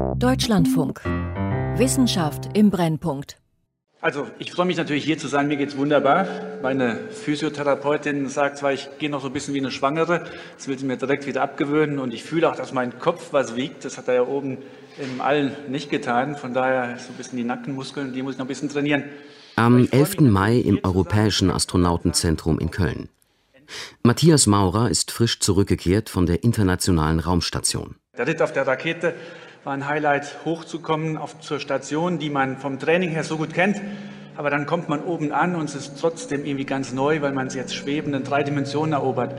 Deutschlandfunk. Wissenschaft im Brennpunkt. Also, ich freue mich natürlich hier zu sein. Mir geht's wunderbar. Meine Physiotherapeutin sagt zwar, ich gehe noch so ein bisschen wie eine Schwangere. Das will sie mir direkt wieder abgewöhnen. Und ich fühle auch, dass mein Kopf was wiegt. Das hat er ja oben im All nicht getan. Von daher so ein bisschen die Nackenmuskeln, die muss ich noch ein bisschen trainieren. Am 11. Mai im Europäischen Astronautenzentrum in Köln. Matthias Maurer ist frisch zurückgekehrt von der Internationalen Raumstation. Der Ritt auf der Rakete war ein Highlight, hochzukommen auf, zur Station, die man vom Training her so gut kennt. Aber dann kommt man oben an und es ist trotzdem irgendwie ganz neu, weil man es jetzt schwebend in drei Dimensionen erobert.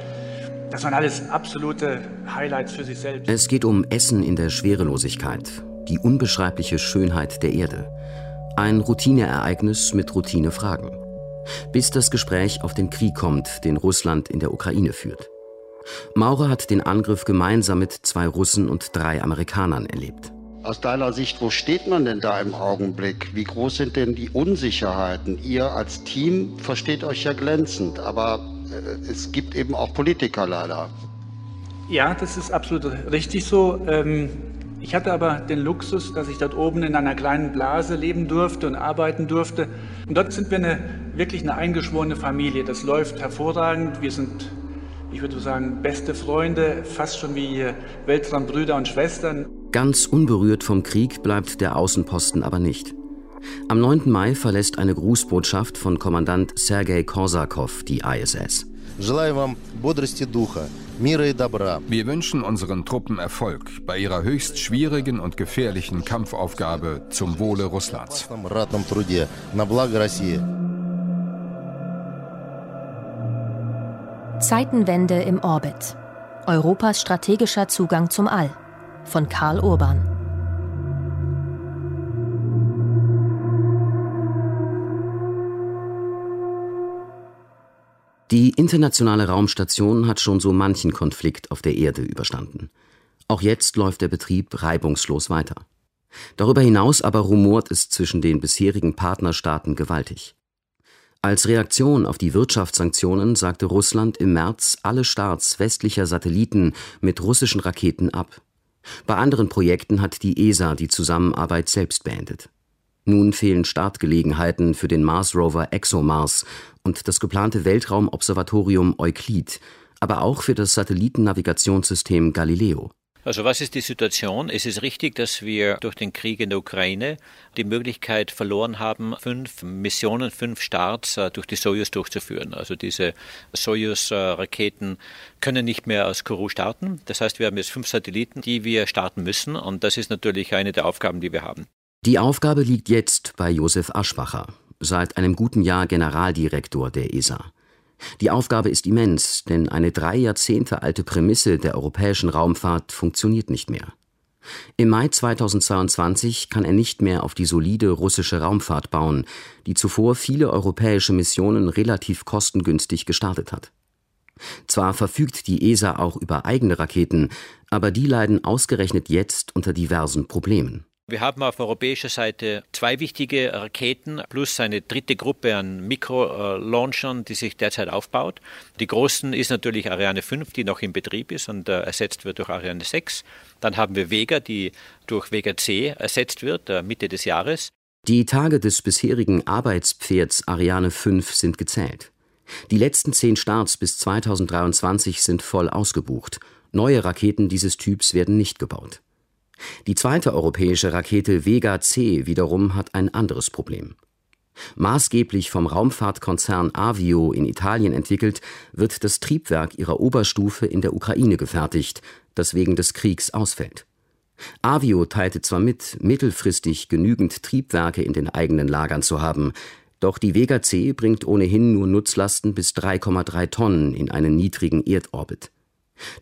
Das waren alles absolute Highlights für sich selbst. Es geht um Essen in der Schwerelosigkeit, die unbeschreibliche Schönheit der Erde. Ein Routineereignis mit Routinefragen. Bis das Gespräch auf den Krieg kommt, den Russland in der Ukraine führt. Maurer hat den Angriff gemeinsam mit zwei Russen und drei Amerikanern erlebt. Aus deiner Sicht, wo steht man denn da im Augenblick? Wie groß sind denn die Unsicherheiten? Ihr als Team versteht euch ja glänzend, aber äh, es gibt eben auch Politiker leider. Ja, das ist absolut richtig so. Ähm, ich hatte aber den Luxus, dass ich dort oben in einer kleinen Blase leben durfte und arbeiten durfte. Und dort sind wir eine, wirklich eine eingeschworene Familie. Das läuft hervorragend. Wir sind ich würde sagen, beste Freunde, fast schon wie Weltraumbrüder und Schwestern. Ganz unberührt vom Krieg bleibt der Außenposten aber nicht. Am 9. Mai verlässt eine Grußbotschaft von Kommandant Sergei Korsakow die ISS. Wir wünschen unseren Truppen Erfolg bei ihrer höchst schwierigen und gefährlichen Kampfaufgabe zum Wohle Russlands. Zeitenwende im Orbit. Europas strategischer Zugang zum All von Karl Urban. Die internationale Raumstation hat schon so manchen Konflikt auf der Erde überstanden. Auch jetzt läuft der Betrieb reibungslos weiter. Darüber hinaus aber rumort es zwischen den bisherigen Partnerstaaten gewaltig. Als Reaktion auf die Wirtschaftssanktionen sagte Russland im März alle Starts westlicher Satelliten mit russischen Raketen ab. Bei anderen Projekten hat die ESA die Zusammenarbeit selbst beendet. Nun fehlen Startgelegenheiten für den Mars-Rover ExoMars und das geplante Weltraumobservatorium Euklid, aber auch für das Satellitennavigationssystem Galileo. Also was ist die Situation? Es ist richtig, dass wir durch den Krieg in der Ukraine die Möglichkeit verloren haben, fünf Missionen, fünf Starts äh, durch die Soyuz durchzuführen. Also diese Soyuz-Raketen können nicht mehr aus Kourou starten. Das heißt, wir haben jetzt fünf Satelliten, die wir starten müssen. Und das ist natürlich eine der Aufgaben, die wir haben. Die Aufgabe liegt jetzt bei Josef Aschbacher, seit einem guten Jahr Generaldirektor der ESA. Die Aufgabe ist immens, denn eine drei Jahrzehnte alte Prämisse der europäischen Raumfahrt funktioniert nicht mehr. Im Mai 2022 kann er nicht mehr auf die solide russische Raumfahrt bauen, die zuvor viele europäische Missionen relativ kostengünstig gestartet hat. Zwar verfügt die ESA auch über eigene Raketen, aber die leiden ausgerechnet jetzt unter diversen Problemen. Wir haben auf europäischer Seite zwei wichtige Raketen plus eine dritte Gruppe an Mikro-Launchern, die sich derzeit aufbaut. Die großen ist natürlich Ariane 5, die noch in Betrieb ist und äh, ersetzt wird durch Ariane 6. Dann haben wir Vega, die durch Vega C ersetzt wird, äh, Mitte des Jahres. Die Tage des bisherigen Arbeitspferds Ariane 5 sind gezählt. Die letzten zehn Starts bis 2023 sind voll ausgebucht. Neue Raketen dieses Typs werden nicht gebaut. Die zweite europäische Rakete Vega C wiederum hat ein anderes Problem. Maßgeblich vom Raumfahrtkonzern Avio in Italien entwickelt, wird das Triebwerk ihrer Oberstufe in der Ukraine gefertigt, das wegen des Kriegs ausfällt. Avio teilte zwar mit, mittelfristig genügend Triebwerke in den eigenen Lagern zu haben, doch die Vega C bringt ohnehin nur Nutzlasten bis 3,3 Tonnen in einen niedrigen Erdorbit.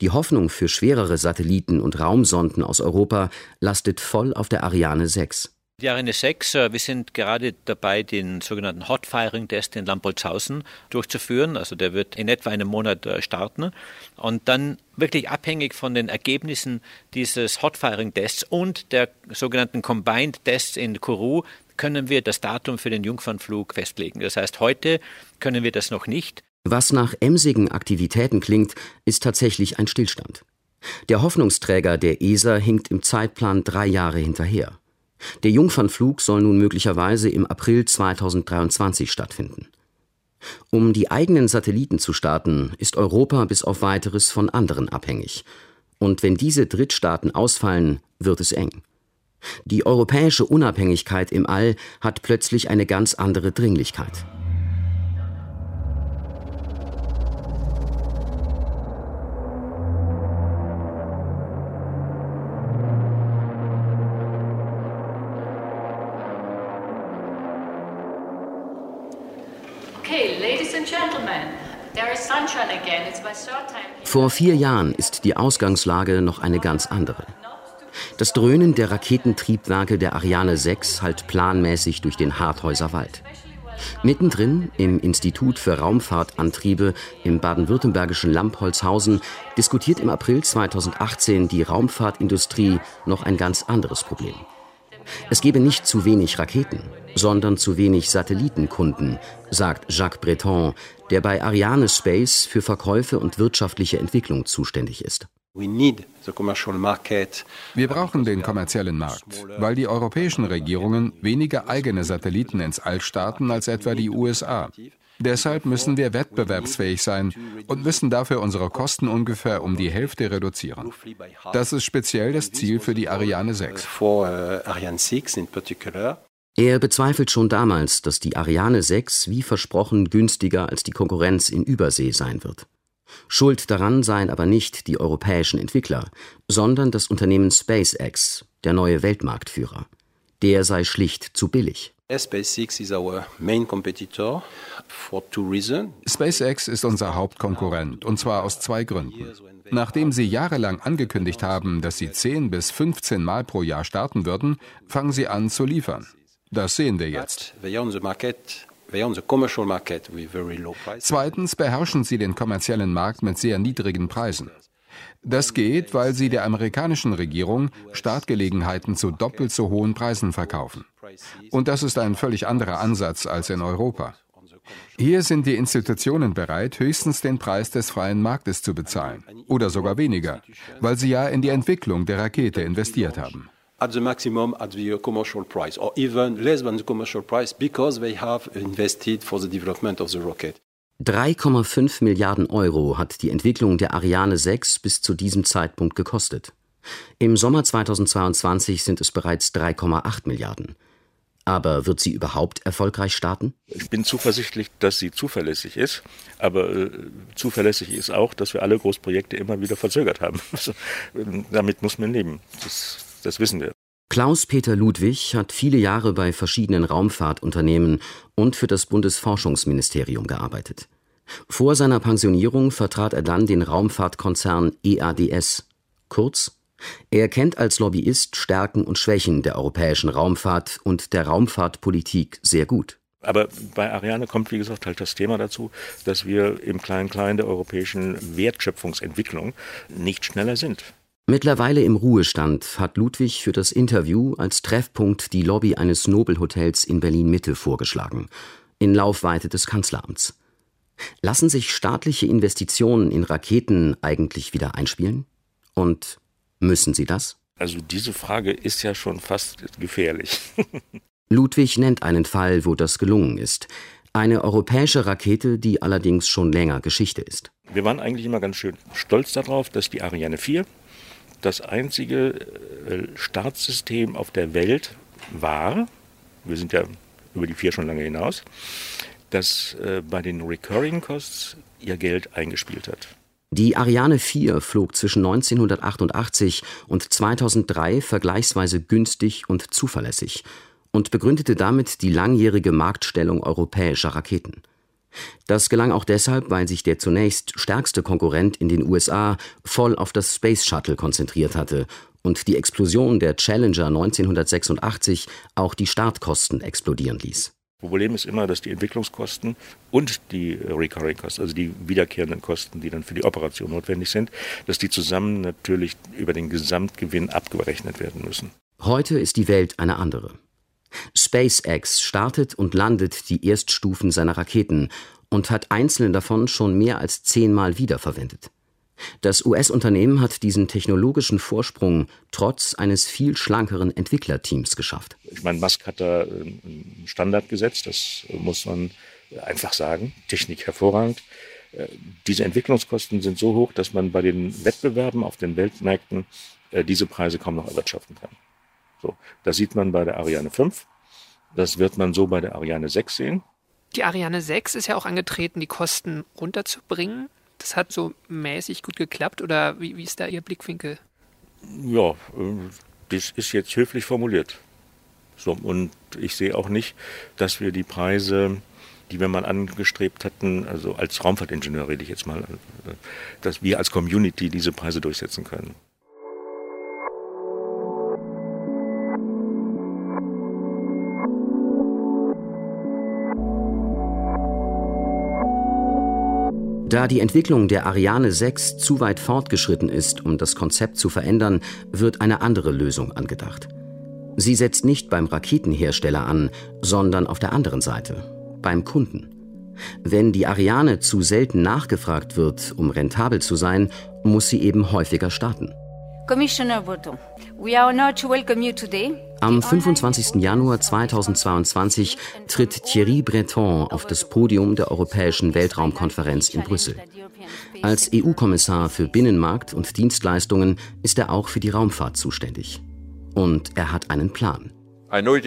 Die Hoffnung für schwerere Satelliten und Raumsonden aus Europa lastet voll auf der Ariane 6. Die Ariane 6, äh, wir sind gerade dabei, den sogenannten Hot Firing Test in Lambolzhausen durchzuführen. Also der wird in etwa einem Monat äh, starten. Und dann wirklich abhängig von den Ergebnissen dieses Hot Firing Tests und der sogenannten Combined Tests in Kourou können wir das Datum für den Jungfernflug festlegen. Das heißt, heute können wir das noch nicht. Was nach emsigen Aktivitäten klingt, ist tatsächlich ein Stillstand. Der Hoffnungsträger der ESA hinkt im Zeitplan drei Jahre hinterher. Der Jungfernflug soll nun möglicherweise im April 2023 stattfinden. Um die eigenen Satelliten zu starten, ist Europa bis auf weiteres von anderen abhängig. Und wenn diese Drittstaaten ausfallen, wird es eng. Die europäische Unabhängigkeit im All hat plötzlich eine ganz andere Dringlichkeit. Vor vier Jahren ist die Ausgangslage noch eine ganz andere. Das Dröhnen der Raketentriebwerke der Ariane 6 hallt planmäßig durch den Harthäuser Wald. Mittendrin im Institut für Raumfahrtantriebe im baden-württembergischen Lampholzhausen diskutiert im April 2018 die Raumfahrtindustrie noch ein ganz anderes Problem. Es gebe nicht zu wenig Raketen, sondern zu wenig Satellitenkunden, sagt Jacques Breton, der bei Ariane Space für Verkäufe und wirtschaftliche Entwicklung zuständig ist. Wir brauchen den kommerziellen Markt, weil die europäischen Regierungen weniger eigene Satelliten ins All starten als etwa die USA. Deshalb müssen wir wettbewerbsfähig sein und müssen dafür unsere Kosten ungefähr um die Hälfte reduzieren. Das ist speziell das Ziel für die Ariane 6. Er bezweifelt schon damals, dass die Ariane 6 wie versprochen günstiger als die Konkurrenz in Übersee sein wird. Schuld daran seien aber nicht die europäischen Entwickler, sondern das Unternehmen SpaceX, der neue Weltmarktführer. Der sei schlicht zu billig. SpaceX ist unser Hauptkonkurrent, und zwar aus zwei Gründen. Nachdem sie jahrelang angekündigt haben, dass sie 10 bis 15 Mal pro Jahr starten würden, fangen sie an zu liefern. Das sehen wir jetzt. Zweitens beherrschen sie den kommerziellen Markt mit sehr niedrigen Preisen. Das geht, weil sie der amerikanischen Regierung Startgelegenheiten zu doppelt so hohen Preisen verkaufen. Und das ist ein völlig anderer Ansatz als in Europa. Hier sind die Institutionen bereit, höchstens den Preis des freien Marktes zu bezahlen oder sogar weniger, weil sie ja in die Entwicklung der Rakete investiert haben at the maximum at the commercial price, or even less than the commercial price, because they have invested for the development of the rocket. 3,5 Milliarden Euro hat die Entwicklung der Ariane 6 bis zu diesem Zeitpunkt gekostet. Im Sommer 2022 sind es bereits 3,8 Milliarden. Aber wird sie überhaupt erfolgreich starten? Ich bin zuversichtlich, dass sie zuverlässig ist. Aber äh, zuverlässig ist auch, dass wir alle Großprojekte immer wieder verzögert haben. Also, äh, damit muss man leben. Das das wissen wir. Klaus-Peter Ludwig hat viele Jahre bei verschiedenen Raumfahrtunternehmen und für das Bundesforschungsministerium gearbeitet. Vor seiner Pensionierung vertrat er dann den Raumfahrtkonzern EADS. Kurz, er kennt als Lobbyist Stärken und Schwächen der europäischen Raumfahrt und der Raumfahrtpolitik sehr gut. Aber bei Ariane kommt, wie gesagt, halt das Thema dazu, dass wir im Klein-Klein der europäischen Wertschöpfungsentwicklung nicht schneller sind. Mittlerweile im Ruhestand hat Ludwig für das Interview als Treffpunkt die Lobby eines Nobelhotels in Berlin-Mitte vorgeschlagen, in Laufweite des Kanzleramts. Lassen sich staatliche Investitionen in Raketen eigentlich wieder einspielen? Und müssen sie das? Also diese Frage ist ja schon fast gefährlich. Ludwig nennt einen Fall, wo das gelungen ist. Eine europäische Rakete, die allerdings schon länger Geschichte ist. Wir waren eigentlich immer ganz schön stolz darauf, dass die Ariane 4 das einzige äh, Startsystem auf der Welt war, wir sind ja über die vier schon lange hinaus, das äh, bei den Recurring Costs ihr Geld eingespielt hat. Die Ariane 4 flog zwischen 1988 und 2003 vergleichsweise günstig und zuverlässig und begründete damit die langjährige Marktstellung europäischer Raketen. Das gelang auch deshalb, weil sich der zunächst stärkste Konkurrent in den USA voll auf das Space Shuttle konzentriert hatte und die Explosion der Challenger 1986 auch die Startkosten explodieren ließ. Problem ist immer, dass die Entwicklungskosten und die Recurring Costs, also die wiederkehrenden Kosten, die dann für die Operation notwendig sind, dass die zusammen natürlich über den Gesamtgewinn abgerechnet werden müssen. Heute ist die Welt eine andere. SpaceX startet und landet die Erststufen seiner Raketen und hat einzelne davon schon mehr als zehnmal wiederverwendet. Das US-Unternehmen hat diesen technologischen Vorsprung trotz eines viel schlankeren Entwicklerteams geschafft. Ich meine, Musk hat da einen Standard gesetzt, das muss man einfach sagen. Technik hervorragend. Äh, diese Entwicklungskosten sind so hoch, dass man bei den Wettbewerben auf den Weltmärkten äh, diese Preise kaum noch erwirtschaften kann. So, das sieht man bei der Ariane 5. Das wird man so bei der Ariane 6 sehen. Die Ariane 6 ist ja auch angetreten, die Kosten runterzubringen. Das hat so mäßig gut geklappt oder wie, wie ist da Ihr Blickwinkel? Ja, äh, das ist jetzt höflich formuliert. So, und ich sehe auch nicht, dass wir die Preise, die wir mal angestrebt hatten, also als Raumfahrtingenieur rede ich jetzt mal, äh, dass wir als Community diese Preise durchsetzen können. Da die Entwicklung der Ariane 6 zu weit fortgeschritten ist, um das Konzept zu verändern, wird eine andere Lösung angedacht. Sie setzt nicht beim Raketenhersteller an, sondern auf der anderen Seite, beim Kunden. Wenn die Ariane zu selten nachgefragt wird, um rentabel zu sein, muss sie eben häufiger starten. Commissioner Breton, we are honored to welcome you today. Am 25. Januar 2022 tritt Thierry Breton auf das Podium der Europäischen Weltraumkonferenz in Brüssel. Als EU-Kommissar für Binnenmarkt und Dienstleistungen ist er auch für die Raumfahrt zuständig. Und er hat einen Plan. Also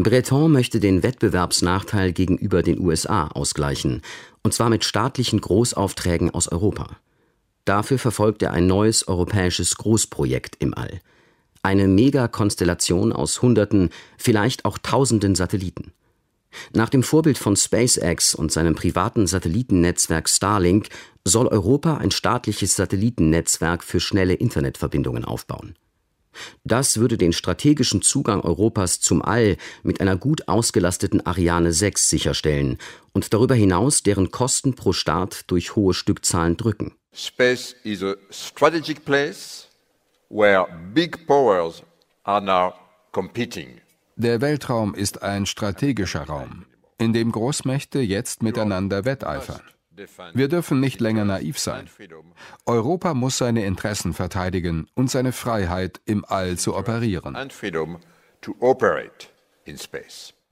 Breton möchte den Wettbewerbsnachteil gegenüber den USA ausgleichen, und zwar mit staatlichen Großaufträgen aus Europa. Dafür verfolgt er ein neues europäisches Großprojekt im All. Eine Megakonstellation aus Hunderten, vielleicht auch Tausenden Satelliten. Nach dem Vorbild von SpaceX und seinem privaten Satellitennetzwerk Starlink soll Europa ein staatliches Satellitennetzwerk für schnelle Internetverbindungen aufbauen. Das würde den strategischen Zugang Europas zum All mit einer gut ausgelasteten Ariane 6 sicherstellen und darüber hinaus deren Kosten pro Start durch hohe Stückzahlen drücken. Space is a strategic place where big powers are now competing. Der Weltraum ist ein strategischer Raum, in dem Großmächte jetzt miteinander wetteifern. Wir dürfen nicht länger naiv sein. Europa muss seine Interessen verteidigen und seine Freiheit, im All zu operieren.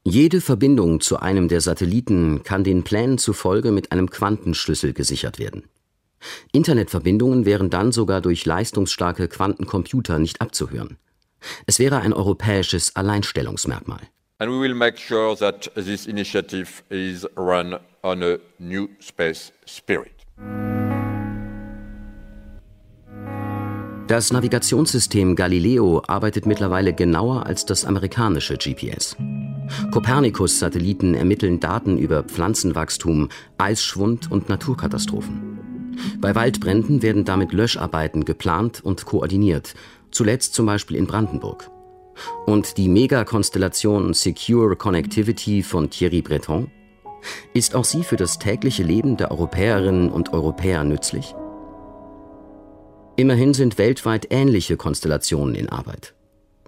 Jede Verbindung zu einem der Satelliten kann den Plänen zufolge mit einem Quantenschlüssel gesichert werden. Internetverbindungen wären dann sogar durch leistungsstarke Quantencomputer nicht abzuhören. Es wäre ein europäisches Alleinstellungsmerkmal. And we will make sure that this initiative is run on a new space spirit. Das Navigationssystem Galileo arbeitet mittlerweile genauer als das amerikanische GPS. Copernicus-Satelliten ermitteln Daten über Pflanzenwachstum, Eisschwund und Naturkatastrophen. Bei Waldbränden werden damit Löscharbeiten geplant und koordiniert, zuletzt zum Beispiel in Brandenburg. Und die Megakonstellation Secure Connectivity von Thierry Breton? Ist auch sie für das tägliche Leben der Europäerinnen und Europäer nützlich? Immerhin sind weltweit ähnliche Konstellationen in Arbeit.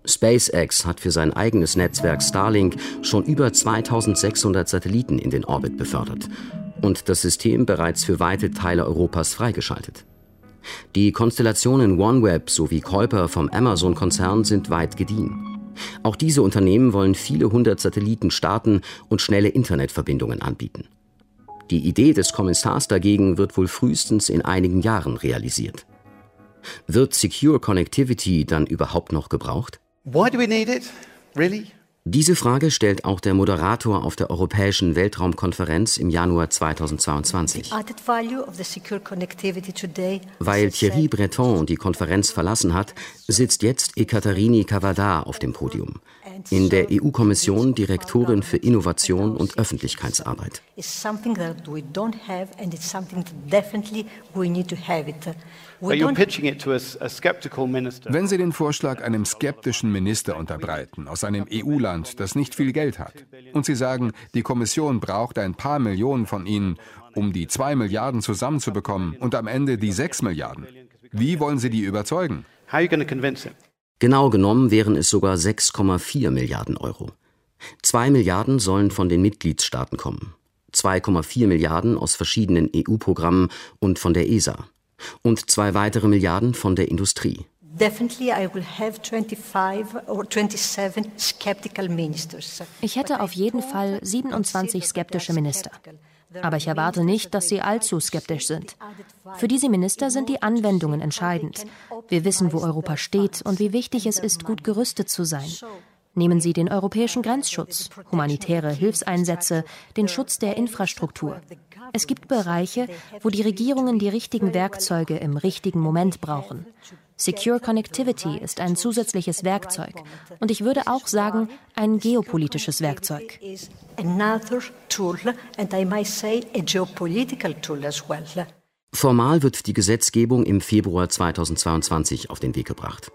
SpaceX hat für sein eigenes Netzwerk Starlink schon über 2600 Satelliten in den Orbit befördert und das System bereits für weite Teile Europas freigeschaltet. Die Konstellationen OneWeb sowie Kuiper vom Amazon-Konzern sind weit gediehen. Auch diese Unternehmen wollen viele hundert Satelliten starten und schnelle Internetverbindungen anbieten. Die Idee des Kommissars dagegen wird wohl frühestens in einigen Jahren realisiert. Wird Secure Connectivity dann überhaupt noch gebraucht? Why do we need it? Really? Diese Frage stellt auch der Moderator auf der Europäischen Weltraumkonferenz im Januar 2022. Weil Thierry Breton die Konferenz verlassen hat, sitzt jetzt Ekaterini Cavada auf dem Podium, in der EU-Kommission Direktorin für Innovation und Öffentlichkeitsarbeit. Wenn Sie den Vorschlag einem skeptischen Minister unterbreiten, aus einem EU-Land, das nicht viel Geld hat, und Sie sagen, die Kommission braucht ein paar Millionen von Ihnen, um die zwei Milliarden zusammenzubekommen und am Ende die sechs Milliarden, wie wollen Sie die überzeugen? Genau genommen wären es sogar 6,4 Milliarden Euro. Zwei Milliarden sollen von den Mitgliedstaaten kommen. 2,4 Milliarden aus verschiedenen EU-Programmen und von der ESA und zwei weitere Milliarden von der Industrie. Ich hätte auf jeden Fall 27 skeptische Minister. Aber ich erwarte nicht, dass sie allzu skeptisch sind. Für diese Minister sind die Anwendungen entscheidend. Wir wissen, wo Europa steht und wie wichtig es ist, gut gerüstet zu sein. Nehmen Sie den europäischen Grenzschutz, humanitäre Hilfseinsätze, den Schutz der Infrastruktur. Es gibt Bereiche, wo die Regierungen die richtigen Werkzeuge im richtigen Moment brauchen. Secure Connectivity ist ein zusätzliches Werkzeug und ich würde auch sagen, ein geopolitisches Werkzeug. Formal wird die Gesetzgebung im Februar 2022 auf den Weg gebracht.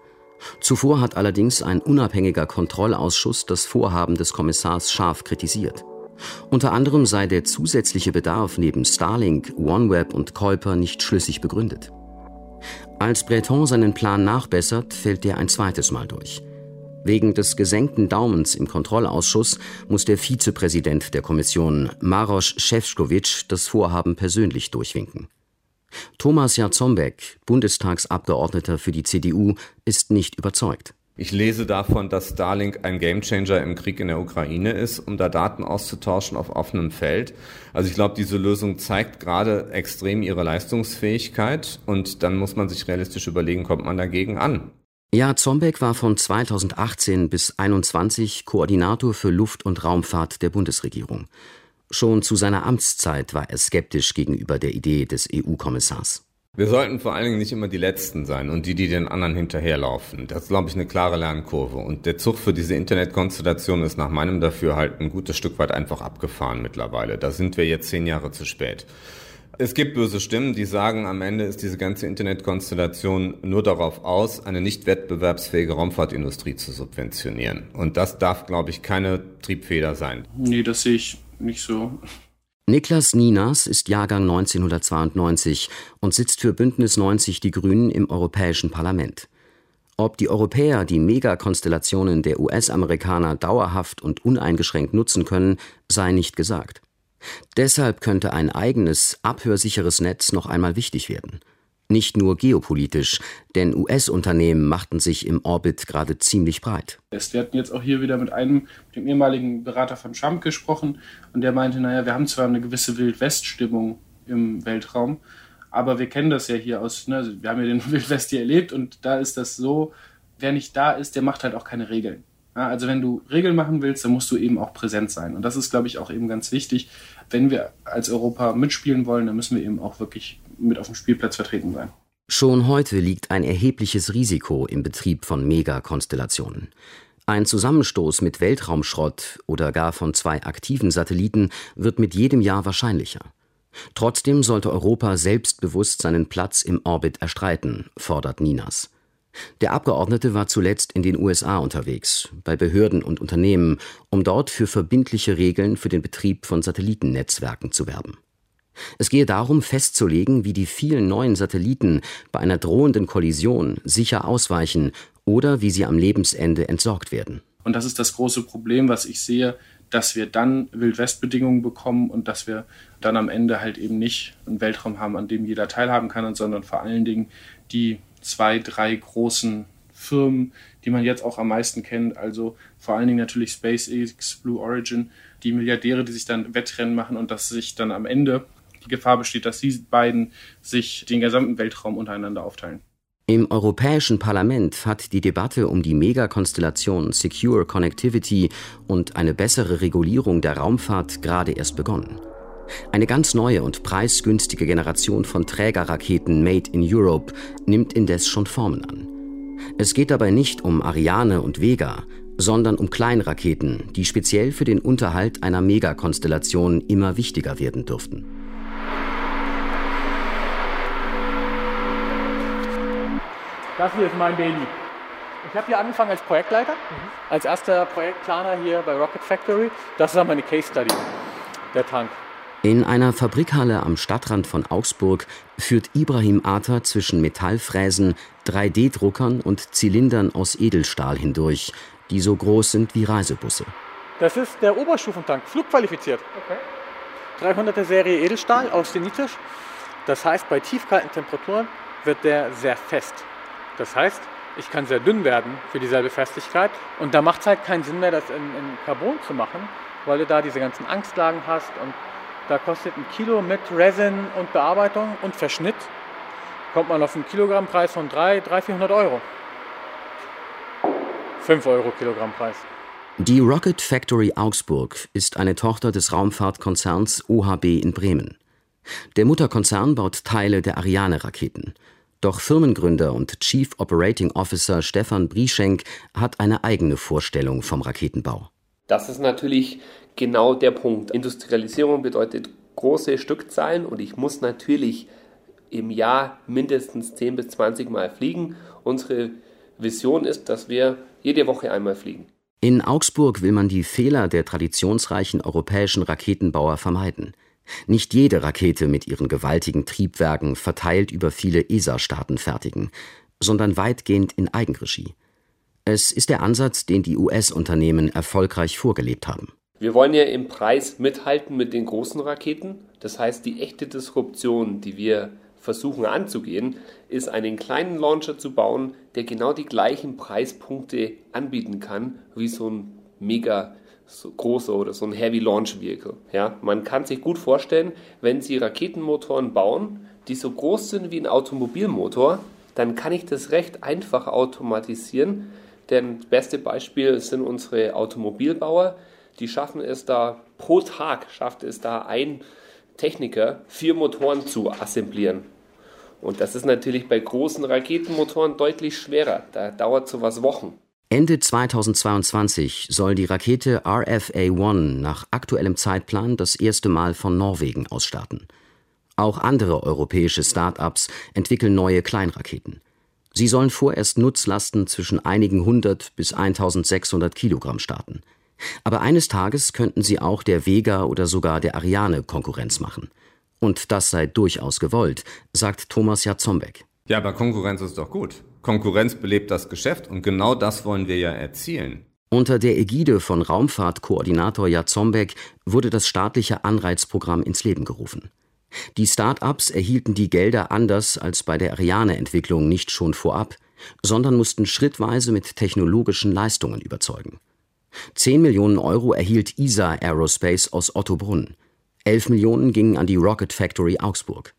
Zuvor hat allerdings ein unabhängiger Kontrollausschuss das Vorhaben des Kommissars scharf kritisiert. Unter anderem sei der zusätzliche Bedarf neben Starlink, OneWeb und Kuiper nicht schlüssig begründet. Als Breton seinen Plan nachbessert, fällt der ein zweites Mal durch. Wegen des gesenkten Daumens im Kontrollausschuss muss der Vizepräsident der Kommission, Maros Šefčovič, das Vorhaben persönlich durchwinken. Thomas Jarzombeck, Bundestagsabgeordneter für die CDU, ist nicht überzeugt. Ich lese davon, dass Starlink ein Gamechanger im Krieg in der Ukraine ist, um da Daten auszutauschen auf offenem Feld. Also ich glaube, diese Lösung zeigt gerade extrem ihre Leistungsfähigkeit und dann muss man sich realistisch überlegen, kommt man dagegen an. Ja, Zombeck war von 2018 bis 2021 Koordinator für Luft- und Raumfahrt der Bundesregierung. Schon zu seiner Amtszeit war er skeptisch gegenüber der Idee des EU-Kommissars. Wir sollten vor allen Dingen nicht immer die Letzten sein und die, die den anderen hinterherlaufen. Das ist, glaube ich, eine klare Lernkurve. Und der Zug für diese Internetkonstellation ist nach meinem Dafürhalten ein gutes Stück weit einfach abgefahren mittlerweile. Da sind wir jetzt zehn Jahre zu spät. Es gibt böse Stimmen, die sagen, am Ende ist diese ganze Internetkonstellation nur darauf aus, eine nicht wettbewerbsfähige Raumfahrtindustrie zu subventionieren. Und das darf, glaube ich, keine Triebfeder sein. Nee, das sehe ich nicht so. Niklas Ninas ist Jahrgang 1992 und sitzt für Bündnis 90 Die Grünen im Europäischen Parlament. Ob die Europäer die Megakonstellationen der US-Amerikaner dauerhaft und uneingeschränkt nutzen können, sei nicht gesagt. Deshalb könnte ein eigenes, abhörsicheres Netz noch einmal wichtig werden. Nicht nur geopolitisch, denn US-Unternehmen machten sich im Orbit gerade ziemlich breit. Wir hatten jetzt auch hier wieder mit einem, dem ehemaligen Berater von Trump gesprochen und der meinte, naja, wir haben zwar eine gewisse Wild-West-Stimmung im Weltraum, aber wir kennen das ja hier aus, ne, also wir haben ja den Wild-West hier erlebt und da ist das so, wer nicht da ist, der macht halt auch keine Regeln. Ja, also wenn du Regeln machen willst, dann musst du eben auch präsent sein. Und das ist, glaube ich, auch eben ganz wichtig. Wenn wir als Europa mitspielen wollen, dann müssen wir eben auch wirklich mit auf dem Spielplatz vertreten sein. Schon heute liegt ein erhebliches Risiko im Betrieb von Megakonstellationen. Ein Zusammenstoß mit Weltraumschrott oder gar von zwei aktiven Satelliten wird mit jedem Jahr wahrscheinlicher. Trotzdem sollte Europa selbstbewusst seinen Platz im Orbit erstreiten, fordert Ninas. Der Abgeordnete war zuletzt in den USA unterwegs, bei Behörden und Unternehmen, um dort für verbindliche Regeln für den Betrieb von Satellitennetzwerken zu werben. Es gehe darum, festzulegen, wie die vielen neuen Satelliten bei einer drohenden Kollision sicher ausweichen oder wie sie am Lebensende entsorgt werden. Und das ist das große Problem, was ich sehe, dass wir dann Wildwestbedingungen bekommen und dass wir dann am Ende halt eben nicht einen Weltraum haben, an dem jeder teilhaben kann, sondern vor allen Dingen die zwei, drei großen Firmen, die man jetzt auch am meisten kennt, also vor allen Dingen natürlich SpaceX, Blue Origin, die Milliardäre, die sich dann Wettrennen machen und dass sich dann am Ende die Gefahr besteht, dass die beiden sich den gesamten Weltraum untereinander aufteilen. Im Europäischen Parlament hat die Debatte um die Megakonstellation Secure Connectivity und eine bessere Regulierung der Raumfahrt gerade erst begonnen. Eine ganz neue und preisgünstige Generation von Trägerraketen Made in Europe nimmt indes schon Formen an. Es geht dabei nicht um Ariane und Vega, sondern um Kleinraketen, die speziell für den Unterhalt einer Megakonstellation immer wichtiger werden dürften. Das hier ist mein Baby. Ich habe hier angefangen als Projektleiter, mhm. als erster Projektplaner hier bei Rocket Factory. Das ist dann meine Case Study, der Tank. In einer Fabrikhalle am Stadtrand von Augsburg führt Ibrahim Ater zwischen Metallfräsen, 3D-Druckern und Zylindern aus Edelstahl hindurch, die so groß sind wie Reisebusse. Das ist der Oberstufentank, flugqualifiziert. Okay. 300er Serie Edelstahl austenitisch. Das heißt, bei tiefkalten Temperaturen wird der sehr fest. Das heißt, ich kann sehr dünn werden für dieselbe Festigkeit. Und da macht es halt keinen Sinn mehr, das in, in Carbon zu machen, weil du da diese ganzen Angstlagen hast. Und da kostet ein Kilo mit Resin und Bearbeitung und Verschnitt, kommt man auf einen Kilogrammpreis von 300, 300 400 Euro. 5 Euro Kilogrammpreis. Die Rocket Factory Augsburg ist eine Tochter des Raumfahrtkonzerns OHB in Bremen. Der Mutterkonzern baut Teile der Ariane-Raketen. Doch Firmengründer und Chief Operating Officer Stefan Brieschenk hat eine eigene Vorstellung vom Raketenbau. Das ist natürlich genau der Punkt. Industrialisierung bedeutet große Stückzahlen und ich muss natürlich im Jahr mindestens 10 bis 20 Mal fliegen. Unsere Vision ist, dass wir jede Woche einmal fliegen. In Augsburg will man die Fehler der traditionsreichen europäischen Raketenbauer vermeiden. Nicht jede Rakete mit ihren gewaltigen Triebwerken verteilt über viele ESA-Staaten fertigen, sondern weitgehend in Eigenregie. Es ist der Ansatz, den die US-Unternehmen erfolgreich vorgelebt haben. Wir wollen ja im Preis mithalten mit den großen Raketen. Das heißt, die echte Disruption, die wir versuchen anzugehen, ist einen kleinen Launcher zu bauen, der genau die gleichen Preispunkte anbieten kann wie so ein mega so großer oder so ein Heavy Launch Vehicle. Ja, man kann sich gut vorstellen, wenn Sie Raketenmotoren bauen, die so groß sind wie ein Automobilmotor, dann kann ich das recht einfach automatisieren. Denn das beste Beispiel sind unsere Automobilbauer. Die schaffen es da pro Tag, schafft es da ein Techniker, vier Motoren zu assemblieren. Und das ist natürlich bei großen Raketenmotoren deutlich schwerer. Da dauert sowas Wochen. Ende 2022 soll die Rakete RFA-1 nach aktuellem Zeitplan das erste Mal von Norwegen aus starten. Auch andere europäische Start-ups entwickeln neue Kleinraketen. Sie sollen vorerst Nutzlasten zwischen einigen hundert bis 1600 Kilogramm starten. Aber eines Tages könnten sie auch der Vega oder sogar der Ariane Konkurrenz machen. Und das sei durchaus gewollt, sagt Thomas Jatzombeck. Ja, aber Konkurrenz ist doch gut. Konkurrenz belebt das Geschäft und genau das wollen wir ja erzielen. Unter der Ägide von Raumfahrtkoordinator Jatzombeck wurde das staatliche Anreizprogramm ins Leben gerufen. Die Start-ups erhielten die Gelder anders als bei der Ariane-Entwicklung nicht schon vorab, sondern mussten schrittweise mit technologischen Leistungen überzeugen. 10 Millionen Euro erhielt ISA Aerospace aus Ottobrunn. 11 Millionen gingen an die Rocket Factory Augsburg.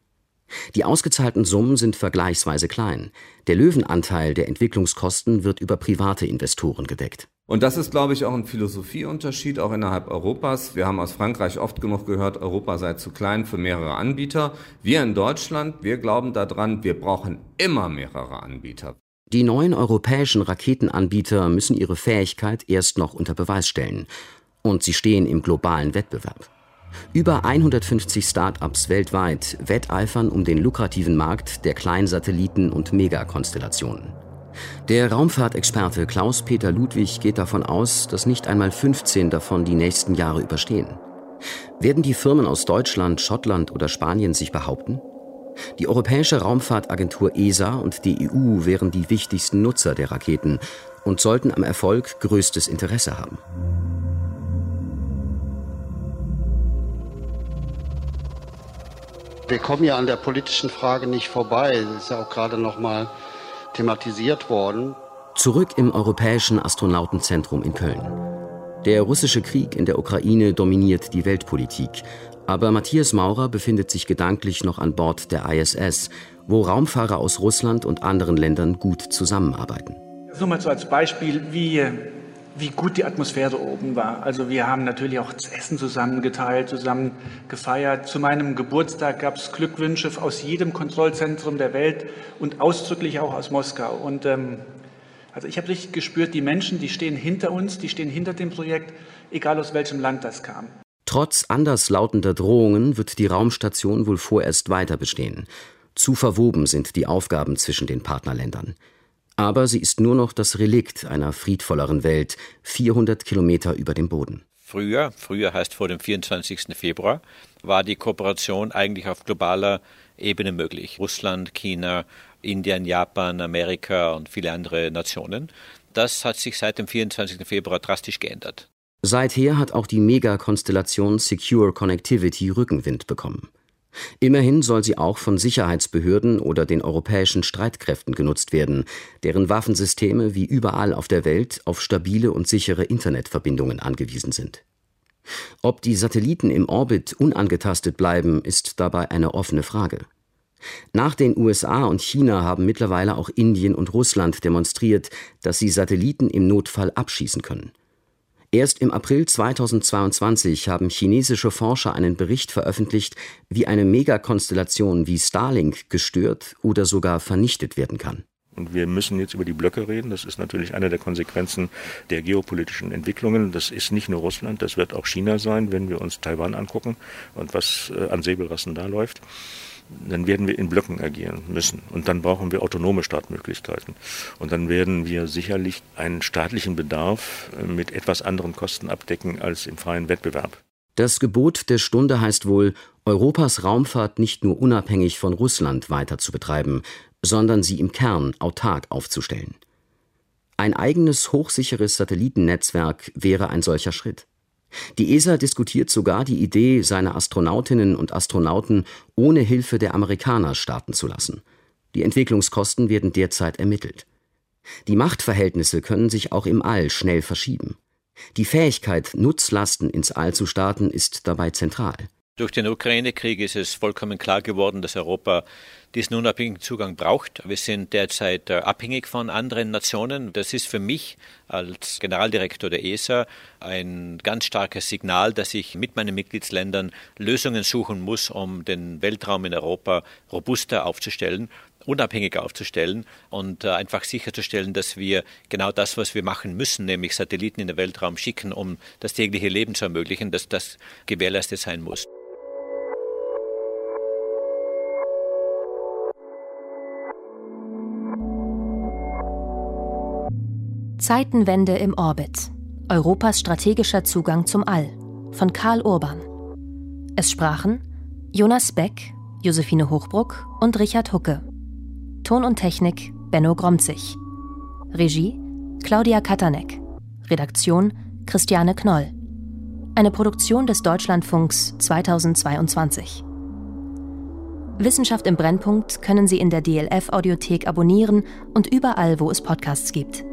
Die ausgezahlten Summen sind vergleichsweise klein. Der Löwenanteil der Entwicklungskosten wird über private Investoren gedeckt. Und das ist, glaube ich, auch ein Philosophieunterschied, auch innerhalb Europas. Wir haben aus Frankreich oft genug gehört, Europa sei zu klein für mehrere Anbieter. Wir in Deutschland, wir glauben daran, wir brauchen immer mehrere Anbieter. Die neuen europäischen Raketenanbieter müssen ihre Fähigkeit erst noch unter Beweis stellen. Und sie stehen im globalen Wettbewerb. Über 150 Start-ups weltweit wetteifern um den lukrativen Markt der Kleinsatelliten und Megakonstellationen. Der Raumfahrtexperte Klaus-Peter Ludwig geht davon aus, dass nicht einmal 15 davon die nächsten Jahre überstehen. Werden die Firmen aus Deutschland, Schottland oder Spanien sich behaupten? Die Europäische Raumfahrtagentur ESA und die EU wären die wichtigsten Nutzer der Raketen und sollten am Erfolg größtes Interesse haben. Wir kommen ja an der politischen Frage nicht vorbei. Das ist ja auch gerade noch mal thematisiert worden. Zurück im Europäischen Astronautenzentrum in Köln. Der russische Krieg in der Ukraine dominiert die Weltpolitik. Aber Matthias Maurer befindet sich gedanklich noch an Bord der ISS, wo Raumfahrer aus Russland und anderen Ländern gut zusammenarbeiten. Nur mal so als Beispiel, wie wie gut die Atmosphäre oben war. Also wir haben natürlich auch das Essen zusammen geteilt, zusammen gefeiert. Zu meinem Geburtstag gab es Glückwünsche aus jedem Kontrollzentrum der Welt und ausdrücklich auch aus Moskau. Und ähm, also ich habe richtig gespürt, die Menschen, die stehen hinter uns, die stehen hinter dem Projekt, egal aus welchem Land das kam. Trotz anderslautender Drohungen wird die Raumstation wohl vorerst weiter bestehen. Zu verwoben sind die Aufgaben zwischen den Partnerländern. Aber sie ist nur noch das Relikt einer friedvolleren Welt, 400 Kilometer über dem Boden. Früher, früher heißt vor dem 24. Februar, war die Kooperation eigentlich auf globaler Ebene möglich. Russland, China, Indien, Japan, Amerika und viele andere Nationen. Das hat sich seit dem 24. Februar drastisch geändert. Seither hat auch die Megakonstellation Secure Connectivity Rückenwind bekommen. Immerhin soll sie auch von Sicherheitsbehörden oder den europäischen Streitkräften genutzt werden, deren Waffensysteme wie überall auf der Welt auf stabile und sichere Internetverbindungen angewiesen sind. Ob die Satelliten im Orbit unangetastet bleiben, ist dabei eine offene Frage. Nach den USA und China haben mittlerweile auch Indien und Russland demonstriert, dass sie Satelliten im Notfall abschießen können. Erst im April 2022 haben chinesische Forscher einen Bericht veröffentlicht, wie eine Megakonstellation wie Starlink gestört oder sogar vernichtet werden kann. Und wir müssen jetzt über die Blöcke reden. Das ist natürlich eine der Konsequenzen der geopolitischen Entwicklungen. Das ist nicht nur Russland, das wird auch China sein, wenn wir uns Taiwan angucken und was äh, an Säbelrassen da läuft dann werden wir in Blöcken agieren müssen. Und dann brauchen wir autonome Startmöglichkeiten. Und dann werden wir sicherlich einen staatlichen Bedarf äh, mit etwas anderen Kosten abdecken als im freien Wettbewerb. Das Gebot der Stunde heißt wohl, Europas Raumfahrt nicht nur unabhängig von Russland weiter zu betreiben, sondern sie im Kern autark aufzustellen. Ein eigenes hochsicheres Satellitennetzwerk wäre ein solcher Schritt. Die ESA diskutiert sogar die Idee, seine Astronautinnen und Astronauten ohne Hilfe der Amerikaner starten zu lassen. Die Entwicklungskosten werden derzeit ermittelt. Die Machtverhältnisse können sich auch im All schnell verschieben. Die Fähigkeit, Nutzlasten ins All zu starten, ist dabei zentral. Durch den Ukraine-Krieg ist es vollkommen klar geworden, dass Europa diesen unabhängigen Zugang braucht. Wir sind derzeit äh, abhängig von anderen Nationen. Das ist für mich als Generaldirektor der ESA ein ganz starkes Signal, dass ich mit meinen Mitgliedsländern Lösungen suchen muss, um den Weltraum in Europa robuster aufzustellen unabhängiger aufzustellen und äh, einfach sicherzustellen, dass wir genau das, was wir machen müssen, nämlich Satelliten in den Weltraum schicken, um das tägliche Leben zu ermöglichen, dass das gewährleistet sein muss. Zeitenwende im Orbit. Europas strategischer Zugang zum All von Karl Urban. Es sprachen Jonas Beck, Josephine Hochbruck und Richard Hucke. Ton und Technik Benno Gromzig. Regie Claudia Katanek. Redaktion Christiane Knoll. Eine Produktion des Deutschlandfunks 2022. Wissenschaft im Brennpunkt können Sie in der DLF Audiothek abonnieren und überall, wo es Podcasts gibt.